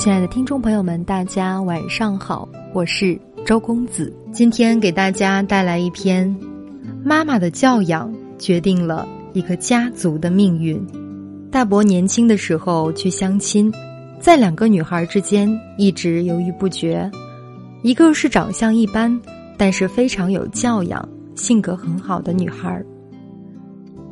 亲爱的听众朋友们，大家晚上好，我是周公子。今天给大家带来一篇《妈妈的教养决定了一个家族的命运》。大伯年轻的时候去相亲，在两个女孩之间一直犹豫不决。一个是长相一般，但是非常有教养、性格很好的女孩；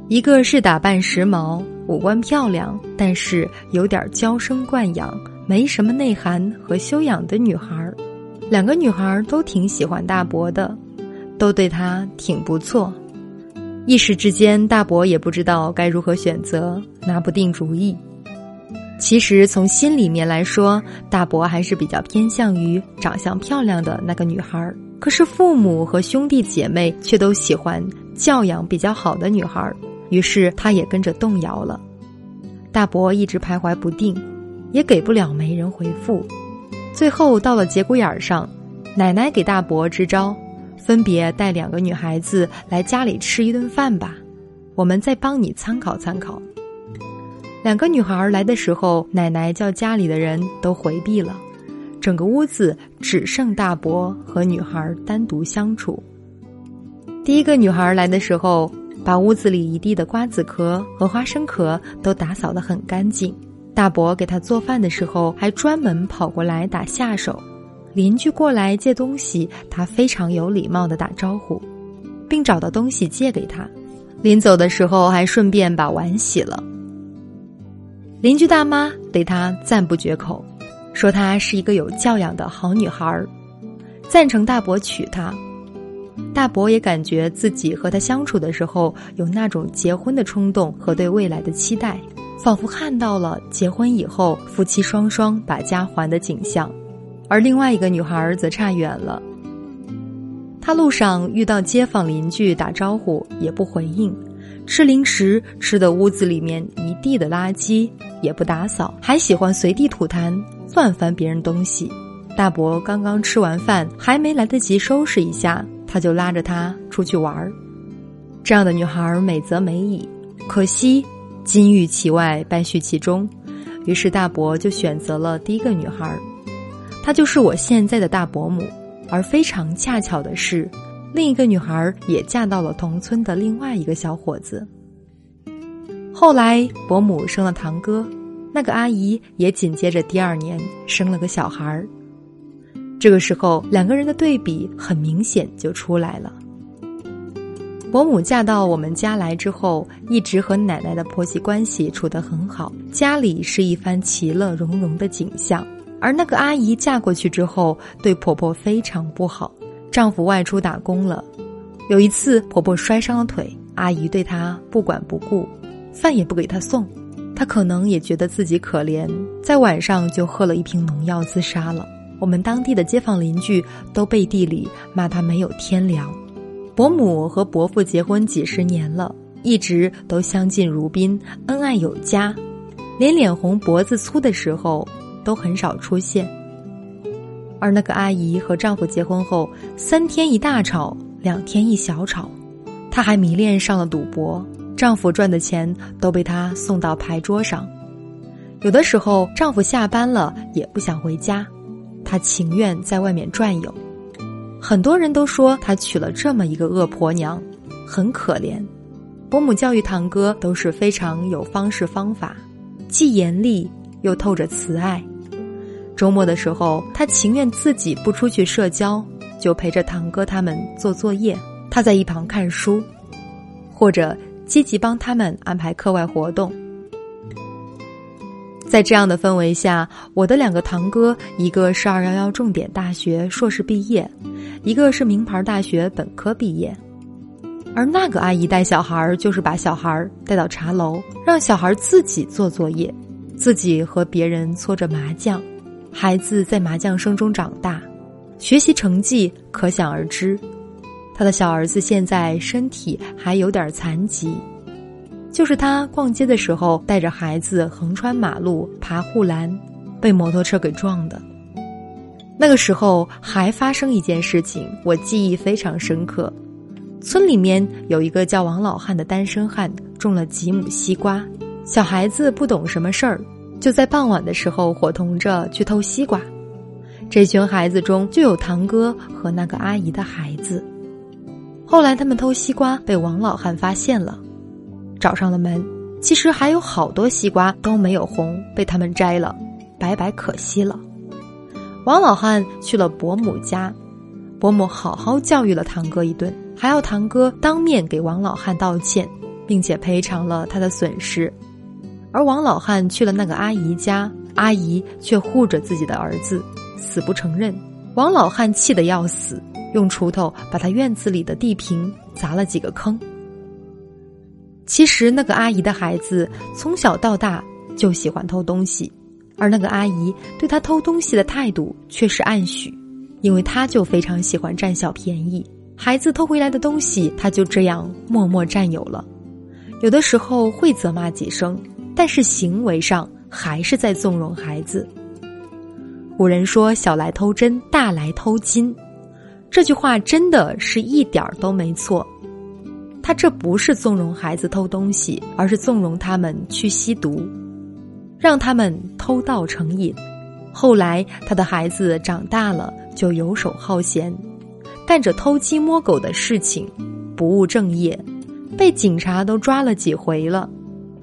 一个是打扮时髦、五官漂亮，但是有点娇生惯养。没什么内涵和修养的女孩儿，两个女孩儿都挺喜欢大伯的，都对他挺不错。一时之间，大伯也不知道该如何选择，拿不定主意。其实从心里面来说，大伯还是比较偏向于长相漂亮的那个女孩儿。可是父母和兄弟姐妹却都喜欢教养比较好的女孩儿，于是他也跟着动摇了。大伯一直徘徊不定。也给不了媒人回复，最后到了节骨眼儿上，奶奶给大伯支招，分别带两个女孩子来家里吃一顿饭吧，我们再帮你参考参考。两个女孩来的时候，奶奶叫家里的人都回避了，整个屋子只剩大伯和女孩单独相处。第一个女孩来的时候，把屋子里一地的瓜子壳和花生壳都打扫得很干净。大伯给他做饭的时候，还专门跑过来打下手。邻居过来借东西，他非常有礼貌的打招呼，并找到东西借给他。临走的时候，还顺便把碗洗了。邻居大妈对他赞不绝口，说她是一个有教养的好女孩儿，赞成大伯娶她。大伯也感觉自己和她相处的时候，有那种结婚的冲动和对未来的期待。仿佛看到了结婚以后夫妻双双把家还的景象，而另外一个女孩则差远了。她路上遇到街坊邻居打招呼也不回应，吃零食吃的屋子里面一地的垃圾也不打扫，还喜欢随地吐痰乱翻别人东西。大伯刚刚吃完饭，还没来得及收拾一下，他就拉着她出去玩儿。这样的女孩美则美矣，可惜。金玉其外，败絮其中，于是大伯就选择了第一个女孩，她就是我现在的大伯母。而非常恰巧的是，另一个女孩也嫁到了同村的另外一个小伙子。后来伯母生了堂哥，那个阿姨也紧接着第二年生了个小孩儿。这个时候，两个人的对比很明显就出来了。伯母嫁到我们家来之后，一直和奶奶的婆媳关系处得很好，家里是一番其乐融融的景象。而那个阿姨嫁过去之后，对婆婆非常不好，丈夫外出打工了。有一次，婆婆摔伤了腿，阿姨对她不管不顾，饭也不给她送。她可能也觉得自己可怜，在晚上就喝了一瓶农药自杀了。我们当地的街坊邻居都背地里骂她没有天良。伯母和伯父结婚几十年了，一直都相敬如宾，恩爱有加，连脸红脖子粗的时候都很少出现。而那个阿姨和丈夫结婚后，三天一大吵，两天一小吵，她还迷恋上了赌博，丈夫赚的钱都被她送到牌桌上。有的时候，丈夫下班了也不想回家，她情愿在外面转悠。很多人都说她娶了这么一个恶婆娘，很可怜。伯母教育堂哥都是非常有方式方法，既严厉又透着慈爱。周末的时候，他情愿自己不出去社交，就陪着堂哥他们做作业。他在一旁看书，或者积极帮他们安排课外活动。在这样的氛围下，我的两个堂哥，一个是二幺幺重点大学硕士毕业。一个是名牌大学本科毕业，而那个阿姨带小孩就是把小孩带到茶楼，让小孩自己做作业，自己和别人搓着麻将，孩子在麻将声中长大，学习成绩可想而知。他的小儿子现在身体还有点残疾，就是他逛街的时候带着孩子横穿马路爬护栏，被摩托车给撞的。那个时候还发生一件事情，我记忆非常深刻。村里面有一个叫王老汉的单身汉，种了几亩西瓜。小孩子不懂什么事儿，就在傍晚的时候伙同着去偷西瓜。这群孩子中就有堂哥和那个阿姨的孩子。后来他们偷西瓜被王老汉发现了，找上了门。其实还有好多西瓜都没有红，被他们摘了，白白可惜了。王老汉去了伯母家，伯母好好教育了堂哥一顿，还要堂哥当面给王老汉道歉，并且赔偿了他的损失。而王老汉去了那个阿姨家，阿姨却护着自己的儿子，死不承认。王老汉气得要死，用锄头把他院子里的地坪砸了几个坑。其实那个阿姨的孩子从小到大就喜欢偷东西，而那个阿姨对他偷东西的态度却是暗许，因为他就非常喜欢占小便宜。孩子偷回来的东西，他就这样默默占有了。有的时候会责骂几声，但是行为上还是在纵容孩子。古人说“小来偷针，大来偷金”，这句话真的是一点儿都没错。他这不是纵容孩子偷东西，而是纵容他们去吸毒，让他们偷盗成瘾。后来他的孩子长大了，就游手好闲，干着偷鸡摸狗的事情，不务正业，被警察都抓了几回了。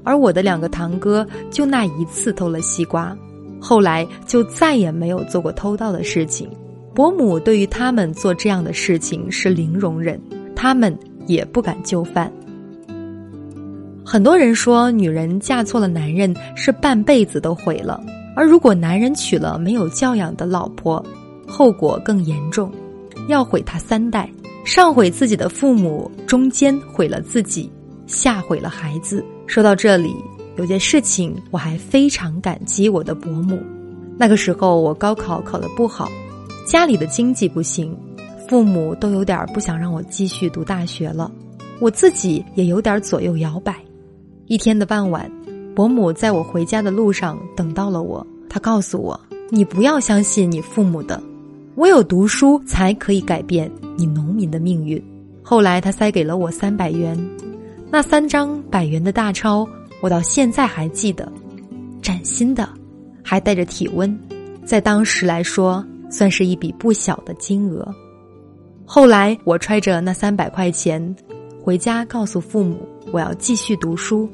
而我的两个堂哥就那一次偷了西瓜，后来就再也没有做过偷盗的事情。伯母对于他们做这样的事情是零容忍，他们。也不敢就范。很多人说，女人嫁错了男人是半辈子都毁了；而如果男人娶了没有教养的老婆，后果更严重，要毁他三代：上毁自己的父母，中间毁了自己，下毁了孩子。说到这里，有件事情我还非常感激我的伯母。那个时候我高考考得不好，家里的经济不行。父母都有点不想让我继续读大学了，我自己也有点左右摇摆。一天的傍晚，伯母在我回家的路上等到了我。她告诉我：“你不要相信你父母的，唯有读书才可以改变你农民的命运。”后来，她塞给了我三百元，那三张百元的大钞，我到现在还记得，崭新的，还带着体温，在当时来说，算是一笔不小的金额。后来，我揣着那三百块钱，回家告诉父母，我要继续读书，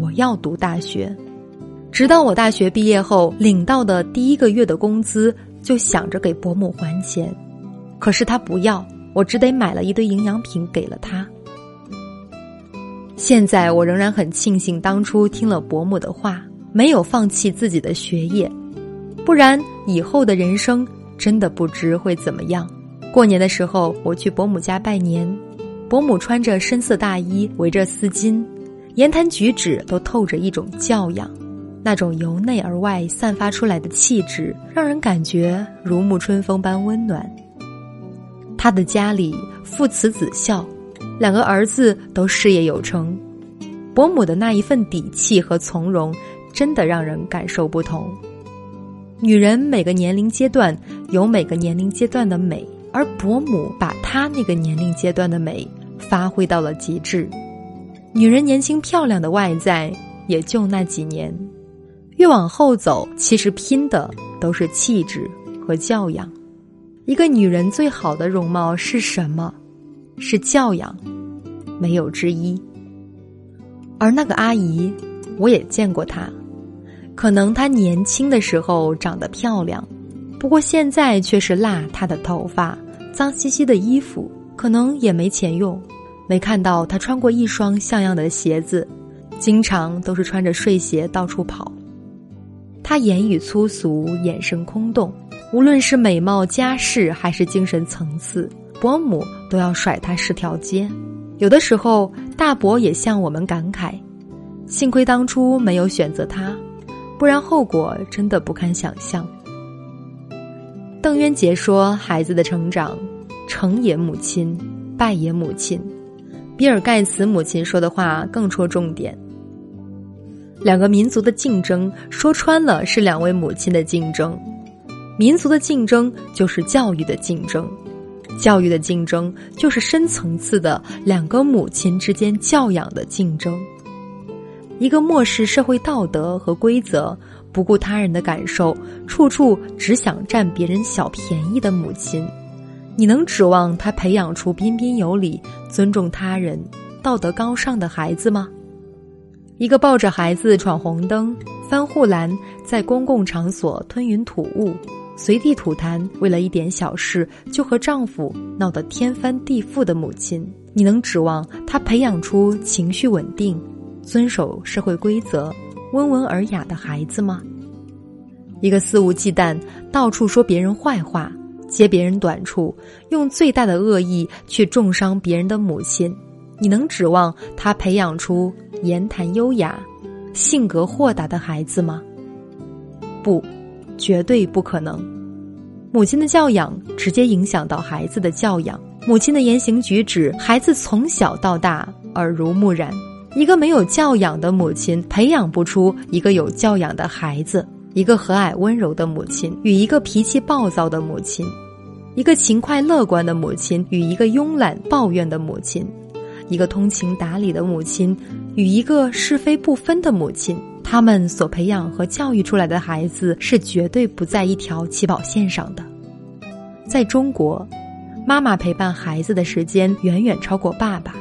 我要读大学。直到我大学毕业后，领到的第一个月的工资，就想着给伯母还钱，可是他不要，我只得买了一堆营养品给了他。现在我仍然很庆幸当初听了伯母的话，没有放弃自己的学业，不然以后的人生真的不知会怎么样。过年的时候，我去伯母家拜年，伯母穿着深色大衣，围着丝巾，言谈举止都透着一种教养，那种由内而外散发出来的气质，让人感觉如沐春风般温暖。他的家里父慈子孝，两个儿子都事业有成，伯母的那一份底气和从容，真的让人感受不同。女人每个年龄阶段有每个年龄阶段的美。而伯母把她那个年龄阶段的美发挥到了极致。女人年轻漂亮的外在也就那几年，越往后走，其实拼的都是气质和教养。一个女人最好的容貌是什么？是教养，没有之一。而那个阿姨，我也见过她，可能她年轻的时候长得漂亮。不过现在却是邋遢的头发，脏兮兮的衣服，可能也没钱用。没看到他穿过一双像样的鞋子，经常都是穿着睡鞋到处跑。他言语粗俗，眼神空洞，无论是美貌、家世还是精神层次，伯母都要甩他十条街。有的时候，大伯也向我们感慨：幸亏当初没有选择他，不然后果真的不堪想象。邓渊杰说：“孩子的成长，成也母亲，败也母亲。”比尔盖茨母亲说的话更戳重点。两个民族的竞争，说穿了是两位母亲的竞争。民族的竞争就是教育的竞争，教育的竞争就是深层次的两个母亲之间教养的竞争。一个漠视社会道德和规则，不顾他人的感受，处处只想占别人小便宜的母亲，你能指望他培养出彬彬有礼、尊重他人、道德高尚的孩子吗？一个抱着孩子闯红灯、翻护栏，在公共场所吞云吐雾、随地吐痰，为了一点小事就和丈夫闹得天翻地覆的母亲，你能指望她培养出情绪稳定、遵守社会规则、温文尔雅的孩子吗？一个肆无忌惮、到处说别人坏话、揭别人短处、用最大的恶意去重伤别人的母亲。你能指望他培养出言谈优雅、性格豁达的孩子吗？不，绝对不可能。母亲的教养直接影响到孩子的教养，母亲的言行举止，孩子从小到大耳濡目染。一个没有教养的母亲，培养不出一个有教养的孩子；一个和蔼温柔的母亲，与一个脾气暴躁的母亲；一个勤快乐观的母亲，与一个慵懒抱怨的母亲。一个通情达理的母亲与一个是非不分的母亲，他们所培养和教育出来的孩子是绝对不在一条起跑线上的。在中国，妈妈陪伴孩子的时间远远超过爸爸，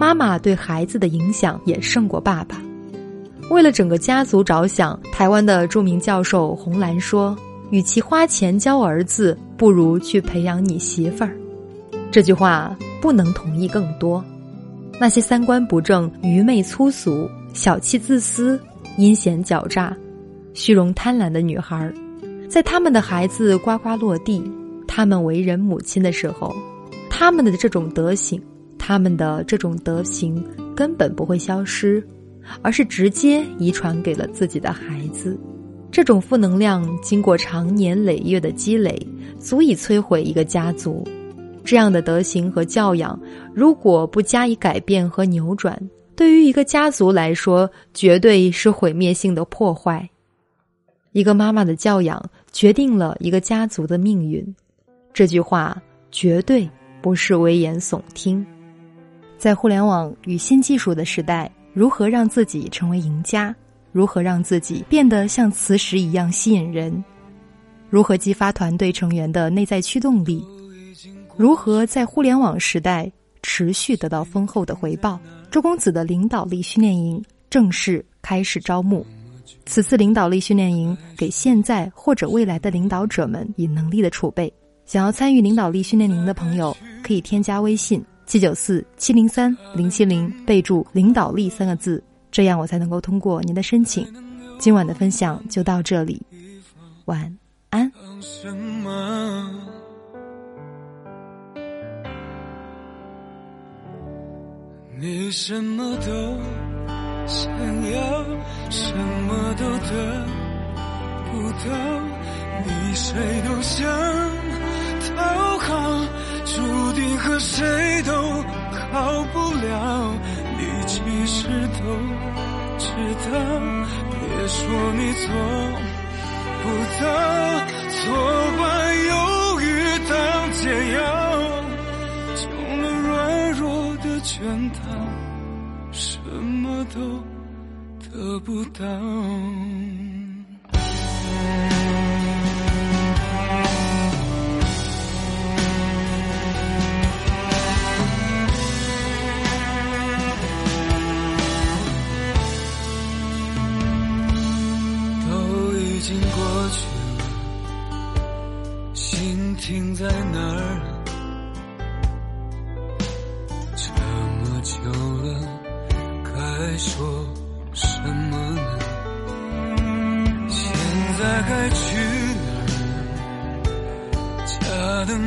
妈妈对孩子的影响也胜过爸爸。为了整个家族着想，台湾的著名教授洪兰说：“与其花钱教儿子，不如去培养你媳妇儿。”这句话不能同意更多。那些三观不正、愚昧粗俗、小气自私、阴险狡诈、虚荣贪婪的女孩，在他们的孩子呱呱落地、他们为人母亲的时候，他们的这种德行、他们的这种德行根本不会消失，而是直接遗传给了自己的孩子。这种负能量经过长年累月的积累，足以摧毁一个家族。这样的德行和教养，如果不加以改变和扭转，对于一个家族来说，绝对是毁灭性的破坏。一个妈妈的教养决定了一个家族的命运，这句话绝对不是危言耸听。在互联网与新技术的时代，如何让自己成为赢家？如何让自己变得像磁石一样吸引人？如何激发团队成员的内在驱动力？如何在互联网时代持续得到丰厚的回报？周公子的领导力训练营正式开始招募。此次领导力训练营给现在或者未来的领导者们以能力的储备。想要参与领导力训练营的朋友，可以添加微信七九四七零三零七零，备注“领导力”三个字，这样我才能够通过您的申请。今晚的分享就到这里，晚安。你什么都想要，什么都得不到，你谁都想讨好，注定和谁好不了。你其实都知道，别说你做不到，错把犹豫当解药。中了软弱的圈套，什么都得不到。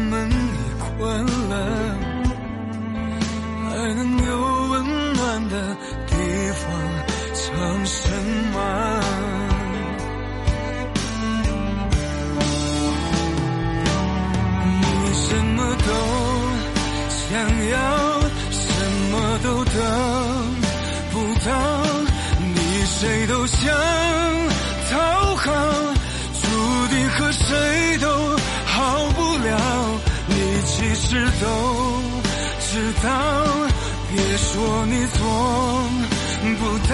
门已关了，还能有温暖的地方藏什么？你什么都想要，什么都等。你谁都想其实都知道别说你做不到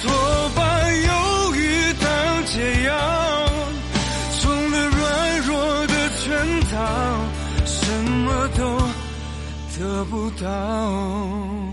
错把犹豫当解药中了软弱的圈套什么都得不到